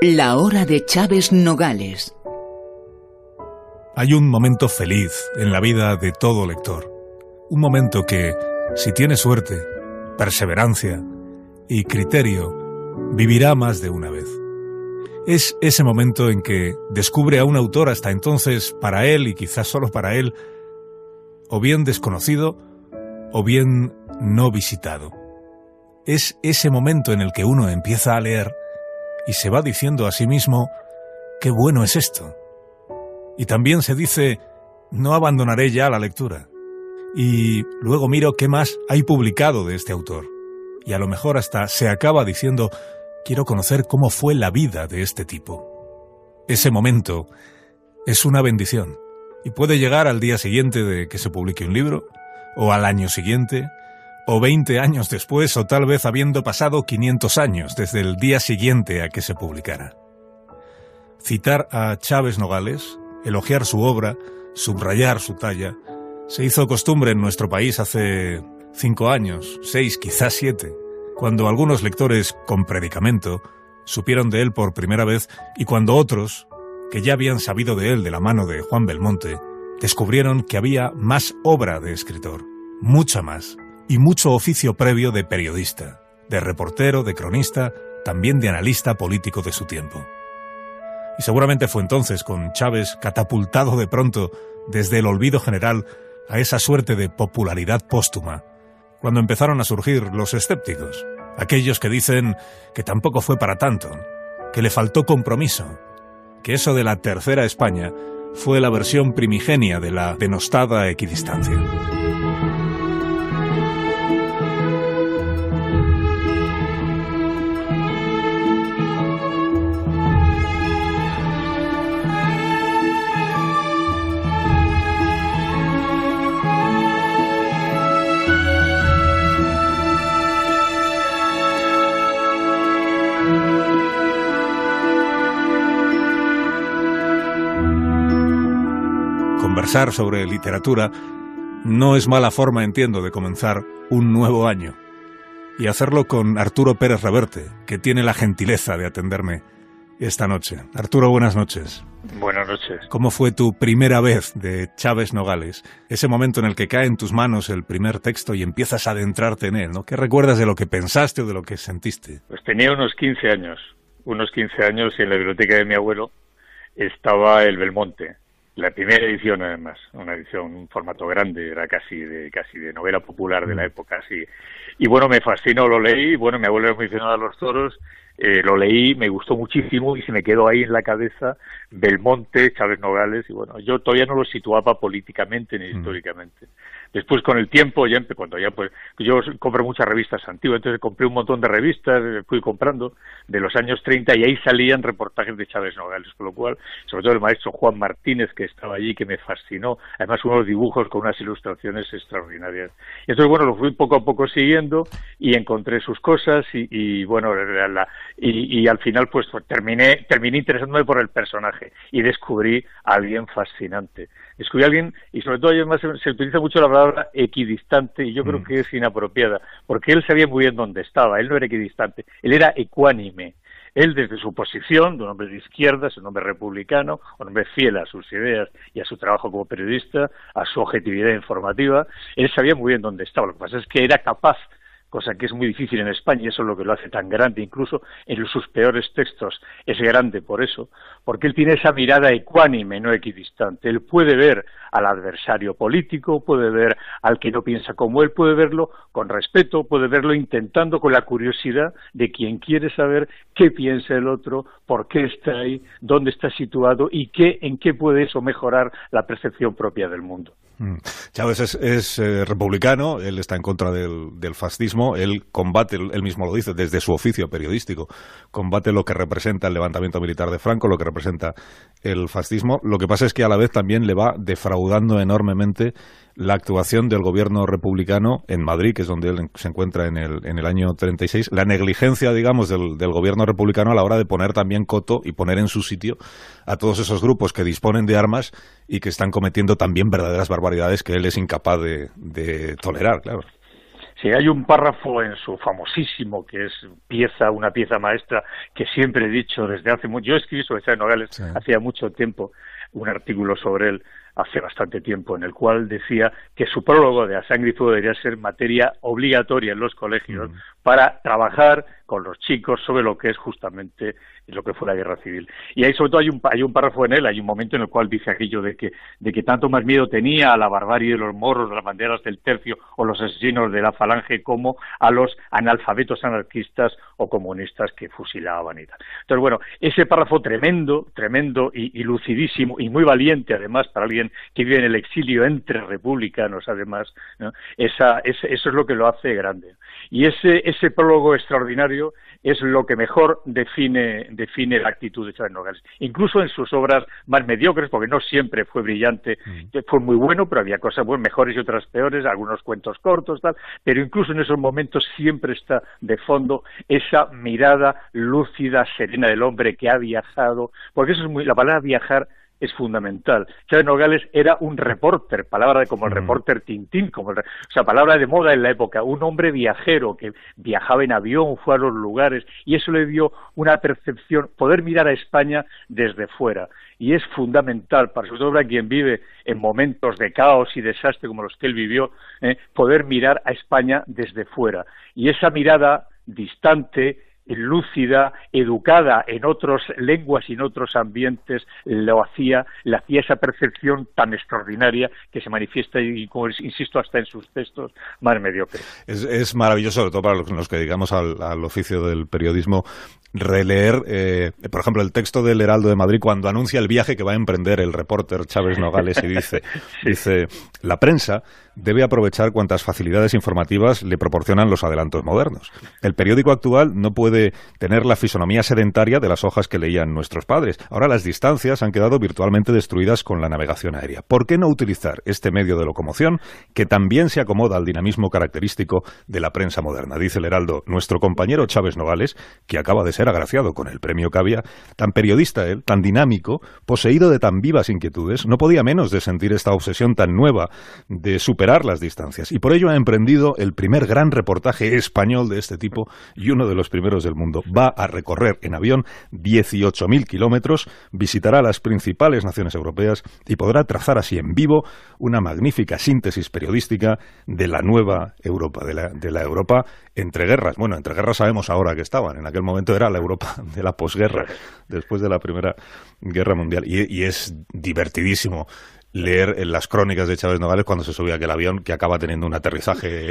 La hora de Chávez Nogales. Hay un momento feliz en la vida de todo lector. Un momento que, si tiene suerte, perseverancia y criterio, vivirá más de una vez. Es ese momento en que descubre a un autor hasta entonces para él y quizás solo para él, o bien desconocido, o bien no visitado. Es ese momento en el que uno empieza a leer y se va diciendo a sí mismo, qué bueno es esto. Y también se dice, no abandonaré ya la lectura. Y luego miro qué más hay publicado de este autor. Y a lo mejor hasta se acaba diciendo, quiero conocer cómo fue la vida de este tipo. Ese momento es una bendición y puede llegar al día siguiente de que se publique un libro, o al año siguiente, o 20 años después, o tal vez habiendo pasado 500 años desde el día siguiente a que se publicara. Citar a Chávez Nogales, elogiar su obra, subrayar su talla, se hizo costumbre en nuestro país hace cinco años, seis, quizás siete, cuando algunos lectores con predicamento supieron de él por primera vez y cuando otros, que ya habían sabido de él de la mano de Juan Belmonte, descubrieron que había más obra de escritor, mucha más, y mucho oficio previo de periodista, de reportero, de cronista, también de analista político de su tiempo. Y seguramente fue entonces, con Chávez catapultado de pronto desde el olvido general a esa suerte de popularidad póstuma, cuando empezaron a surgir los escépticos, aquellos que dicen que tampoco fue para tanto, que le faltó compromiso, que eso de la tercera España fue la versión primigenia de la denostada equidistancia. Conversar sobre literatura no es mala forma, entiendo, de comenzar un nuevo año. Y hacerlo con Arturo Pérez Reverte, que tiene la gentileza de atenderme esta noche. Arturo, buenas noches. Buenas noches. ¿Cómo fue tu primera vez de Chávez Nogales? Ese momento en el que cae en tus manos el primer texto y empiezas a adentrarte en él, ¿no? ¿Qué recuerdas de lo que pensaste o de lo que sentiste? Pues tenía unos 15 años, unos 15 años y en la biblioteca de mi abuelo estaba el Belmonte, la primera edición además, una edición, un formato grande, era casi de casi de novela popular de la mm. época, así. Y bueno, me fascinó, lo leí, bueno, mi abuelo muy aficionado a los toros, eh, lo leí, me gustó muchísimo y se me quedó ahí en la cabeza Belmonte, Chávez Nogales, y bueno, yo todavía no lo situaba políticamente ni mm. históricamente. Después con el tiempo, ya cuando ya pues yo compré muchas revistas antiguas, entonces compré un montón de revistas, fui comprando de los años 30 y ahí salían reportajes de Chávez Nogales, con lo cual, sobre todo el maestro Juan Martínez que estaba allí, que me fascinó, además unos dibujos con unas ilustraciones extraordinarias. Y entonces bueno, lo fui poco a poco siguiendo y encontré sus cosas y, y bueno, la, y, y, al final pues terminé, terminé interesándome por el personaje y descubrí a alguien fascinante descubrí a alguien, y sobre todo además se, utiliza mucho la palabra equidistante, y yo creo mm. que es inapropiada, porque él sabía muy bien dónde estaba, él no era equidistante, él era ecuánime. Él, desde su posición de un hombre de izquierda, un hombre republicano, un hombre fiel a sus ideas y a su trabajo como periodista, a su objetividad informativa, él sabía muy bien dónde estaba. Lo que pasa es que era capaz cosa que es muy difícil en España y eso es lo que lo hace tan grande, incluso en sus peores textos es grande por eso, porque él tiene esa mirada ecuánime, no equidistante. Él puede ver al adversario político, puede ver al que no piensa como él, puede verlo con respeto, puede verlo intentando con la curiosidad de quien quiere saber qué piensa el otro, por qué está ahí, dónde está situado y qué, en qué puede eso mejorar la percepción propia del mundo. Mm. Chávez es, eh, republicano, él está en contra del, fascismo, él combate, él mismo lo dice, desde su oficio periodístico, combate lo que representa el levantamiento militar de Franco, lo que representa el fascismo. Lo que pasa es que a la vez también le va defraudando enormemente la actuación del gobierno republicano en Madrid, que es donde él se encuentra en el, en el año 36, la negligencia, digamos, del, del gobierno republicano a la hora de poner también coto y poner en su sitio a todos esos grupos que disponen de armas y que están cometiendo también verdaderas barbaridades que él es incapaz de, de tolerar, claro. Si hay un párrafo en su famosísimo, que es pieza, una pieza maestra, que siempre he dicho desde hace mucho, yo escribí sobre Chávez Nogales hacía mucho tiempo un artículo sobre él hace bastante tiempo, en el cual decía que su prólogo de A Sangre y Fuego debería ser materia obligatoria en los colegios para trabajar con los chicos sobre lo que es justamente lo que fue la guerra civil. Y ahí sobre todo hay un, hay un párrafo en él, hay un momento en el cual dice aquello de que, de que tanto más miedo tenía a la barbarie de los morros, las banderas del tercio o los asesinos de la falange como a los analfabetos anarquistas o comunistas que fusilaban y tal. Entonces, bueno, ese párrafo tremendo, tremendo y, lucidísimo y muy valiente además para alguien que vive en el exilio entre republicanos además, Esa, eso es lo que lo hace grande. Y ese prólogo extraordinario es lo que mejor define, define la actitud de Chávez Nogales. Incluso en sus obras más mediocres, porque no siempre fue brillante, mm. fue muy bueno, pero había cosas mejores y otras peores, algunos cuentos cortos, tal, pero incluso en esos momentos siempre está de fondo esa mirada lúcida, serena del hombre que ha viajado, porque eso es muy, la palabra viajar es fundamental. Chávez Nogales era un reporter, palabra como el reporter Tintín, como o sea, palabra de moda en la época, un hombre viajero que viajaba en avión, fue a los lugares, y eso le dio una percepción, poder mirar a España desde fuera. Y es fundamental, para sobre todo para quien vive en momentos de caos y desastre como los que él vivió, eh, poder mirar a España desde fuera. Y esa mirada distante, lúcida, educada en otras lenguas y en otros ambientes, lo hacía, le hacía esa percepción tan extraordinaria que se manifiesta, y como insisto, hasta en sus textos más mediocres. Es, maravilloso, sobre todo para los que dedicamos al, oficio del periodismo, releer, eh, por ejemplo, el texto del Heraldo de Madrid cuando anuncia el viaje que va a emprender el reporter Chávez Nogales y dice, dice, la prensa debe aprovechar cuantas facilidades informativas le proporcionan los adelantos modernos. El periódico actual no puede tener la fisonomía sedentaria de las hojas que leían nuestros padres. Ahora las distancias han quedado virtualmente destruidas con la navegación aérea. ¿Por qué no utilizar este medio de locomoción que también se acomoda al dinamismo característico de la prensa moderna? Dice el Heraldo, nuestro compañero Chávez Nogales, que acaba de ser agraciado con el premio Cavia, tan periodista él, tan dinámico, poseído de tan vivas inquietudes, no podía menos de sentir esta obsesión tan nueva de superar las distancias. Y por ello ha emprendido el primer gran reportaje español de este tipo y uno de los primeros del mundo. Va a recorrer en avión 18.000 kilómetros, visitará las principales naciones europeas y podrá trazar así en vivo una magnífica síntesis periodística de la nueva Europa, de la, de la Europa entre guerras. Bueno, entre guerras sabemos ahora que estaban. En aquel momento era la Europa de la posguerra, después de la Primera Guerra Mundial. y es divertidísimo leer en las crónicas de Chávez Nogales cuando se subía aquel avión que acaba teniendo un aterrizaje.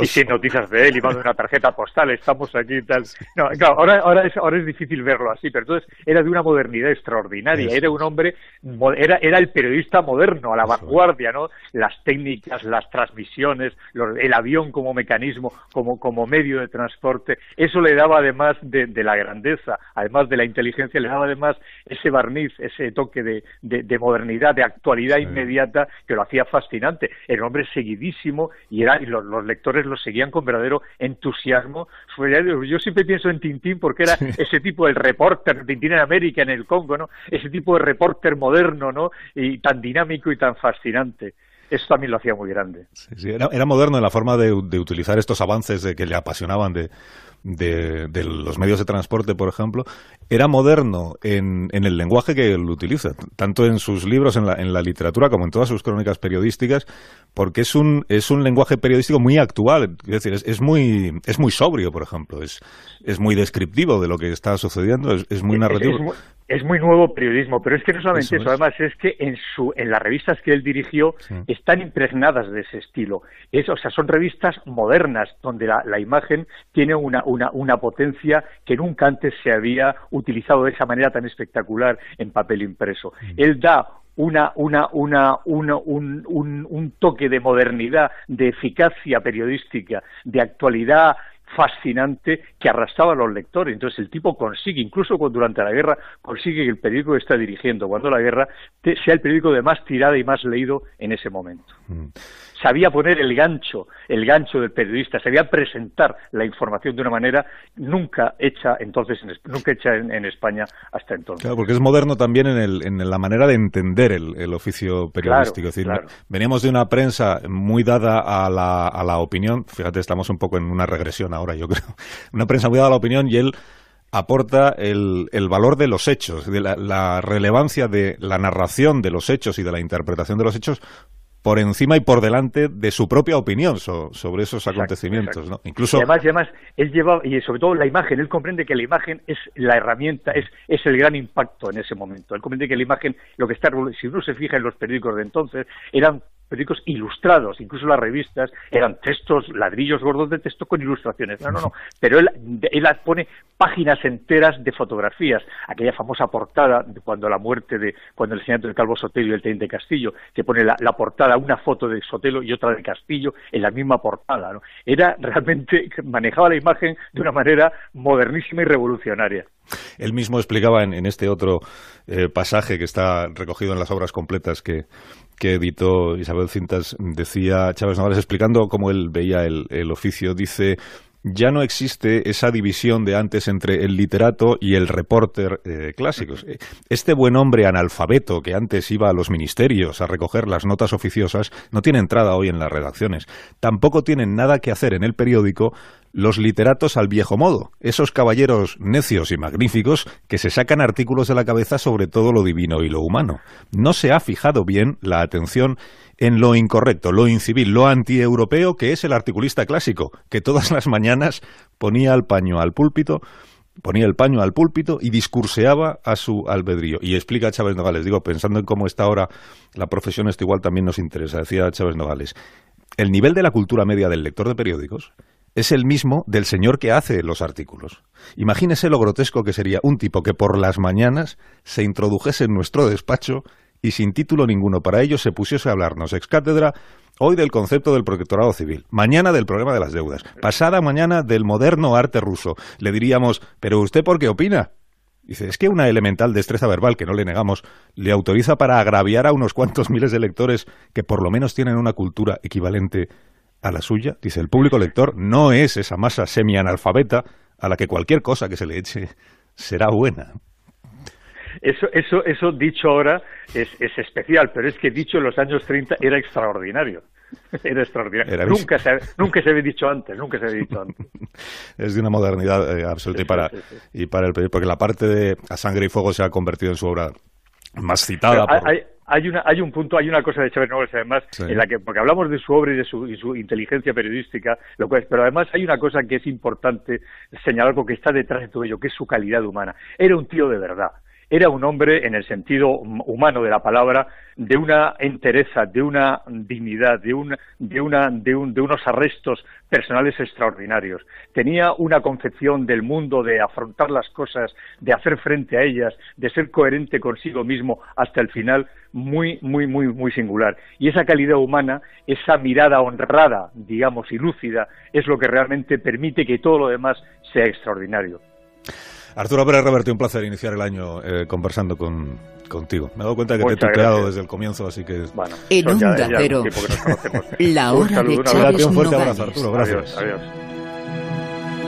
y sin noticias de él, y manda una tarjeta postal, estamos aquí y tal. No, claro, ahora, ahora, es, ahora es difícil verlo así, pero entonces era de una modernidad extraordinaria. Era un hombre, era, era el periodista moderno, a la vanguardia, ¿no? Las técnicas, las transmisiones, el avión como mecanismo, como, como medio de transporte. Eso le daba además de, de, la grandeza, además de la inteligencia, le daba además ese barniz, ese toque de, de modernidad de actualidad inmediata que lo hacía fascinante. Era un hombre seguidísimo y, era, y los, lectores lo seguían con verdadero entusiasmo. Yo siempre pienso en Tintín porque era ese tipo de reporter, Tintín en América, en el Congo, ¿no? Ese tipo de reporter moderno, ¿no? Y tan dinámico y tan fascinante eso también lo hacía muy grande. era, moderno en la forma de, utilizar estos avances de que le apasionaban de, de, los medios de transporte, por ejemplo, era moderno en, en, el lenguaje que él utiliza, tanto en sus libros, en la, en la literatura, como en todas sus crónicas periodísticas, porque es un, es un lenguaje periodístico muy actual, es decir, es, muy, es muy sobrio, por ejemplo, es, es muy descriptivo de lo que está sucediendo, es, muy narrativo. es muy nuevo periodismo, pero es que no solamente eso, además es que en su en las revistas que él dirigió están impregnadas de ese estilo. Es, o sea, son revistas modernas donde la, la imagen tiene una, una, una, potencia que nunca antes se había utilizado de esa manera tan espectacular en papel impreso. Él da una, una, una, una un, un, un, toque de modernidad, de eficacia periodística, de actualidad fascinante que arrastraba a los lectores. Entonces el tipo consigue, incluso durante la guerra, consigue que el periódico que está dirigiendo cuando la guerra sea el periódico de más tirada y más leído en ese momento. Mm. Sabía poner el gancho, el gancho del periodista, sabía presentar la información de una manera nunca hecha entonces, nunca hecha en, España hasta entonces. Claro, porque es moderno también en, el, en la manera de entender el, oficio periodístico. es decir, veníamos de una prensa muy dada a la, a la opinión, fíjate, estamos un poco en una regresión ahora, yo creo, una prensa muy dada a la opinión y él aporta el, el, valor de los hechos, de la, relevancia de la narración de los hechos y de la interpretación de los hechos por encima y por delante de su propia opinión sobre esos acontecimientos, ¿no? Incluso y además, además él lleva y sobre todo la imagen, él comprende que la imagen es la herramienta, es es el gran impacto en ese momento. Él comprende que la imagen, lo que está si uno se fija en los periódicos de entonces, eran periódicos ilustrados, incluso las revistas eran textos, ladrillos gordos de texto con ilustraciones. No, no, no, pero él, él pone páginas enteras de fotografías, aquella famosa portada de cuando la muerte de, cuando el señor del Calvo Sotelo y el teniente Castillo, que pone la, portada, una foto de Sotelo y otra de Castillo en la misma portada. ¿no? Era realmente, manejaba la imagen de una manera modernísima y revolucionaria. Él mismo explicaba en, este otro eh, pasaje que está recogido en las obras completas que, que editó Isabel Cintas, decía Chávez Navales explicando cómo él veía el, oficio, dice ya no existe esa división de antes entre el literato y el reporter eh, clásicos. Este buen hombre analfabeto que antes iba a los ministerios a recoger las notas oficiosas no tiene entrada hoy en las redacciones. Tampoco tienen nada que hacer en el periódico los literatos al viejo modo, esos caballeros necios y magníficos que se sacan artículos de la cabeza sobre todo lo divino y lo humano. No se ha fijado bien la atención en lo incorrecto, lo incivil, lo antieuropeo que es el articulista clásico, que todas las mañanas ponía el paño al púlpito ponía el paño al púlpito y discurseaba a su albedrío. Y explica Chávez Nogales, digo, pensando en cómo está ahora la profesión, esto igual también nos interesa, decía Chávez Nogales, el nivel de la cultura media del lector de periódicos es el mismo del señor que hace los artículos. Imagínese lo grotesco que sería un tipo que por las mañanas se introdujese en nuestro despacho y sin título ninguno para ello se pusiese a hablarnos ex cátedra hoy del concepto del protectorado civil, mañana del problema de las deudas, pasada mañana del moderno arte ruso. Le diríamos, ¿pero usted por qué opina? Dice, es que una elemental destreza verbal que no le negamos le autoriza para agraviar a unos cuantos miles de lectores que por lo menos tienen una cultura equivalente a la suya. Dice, el público lector no es esa masa semi-analfabeta a la que cualquier cosa que se le eche será buena. Eso, eso, eso dicho ahora es, es especial, pero es que dicho en los años 30 era extraordinario. Era extraordinario. nunca, se, nunca se había dicho antes, nunca se había dicho antes. es de una modernidad eh, absoluta y para, y para el porque la parte de A Sangre y Fuego se ha convertido en su obra más citada. Hay, hay, una, hay un punto, hay una cosa de Chávez Nobles además, en la que, porque hablamos de su obra y de su, y su inteligencia periodística, lo cual, pero además hay una cosa que es importante señalar porque está detrás de todo ello, que es su calidad humana. Era un tío de verdad era un hombre, en el sentido humano de la palabra, de una entereza, de una dignidad, de, de, una, de, un, de unos arrestos personales extraordinarios. Tenía una concepción del mundo, de afrontar las cosas, de hacer frente a ellas, de ser coherente consigo mismo hasta el final, muy, muy, muy, muy singular. Y esa calidad humana, esa mirada honrada, digamos, y lúcida, es lo que realmente permite que todo lo demás sea extraordinario. Arturo Pérez Reverte, un placer iniciar el año eh, conversando con, contigo. Me he dado cuenta que te he tuteado desde el comienzo, así que... Bueno, en Onda Cero, la hora de Chávez Un fuerte abrazo, Arturo. Gracias. adiós.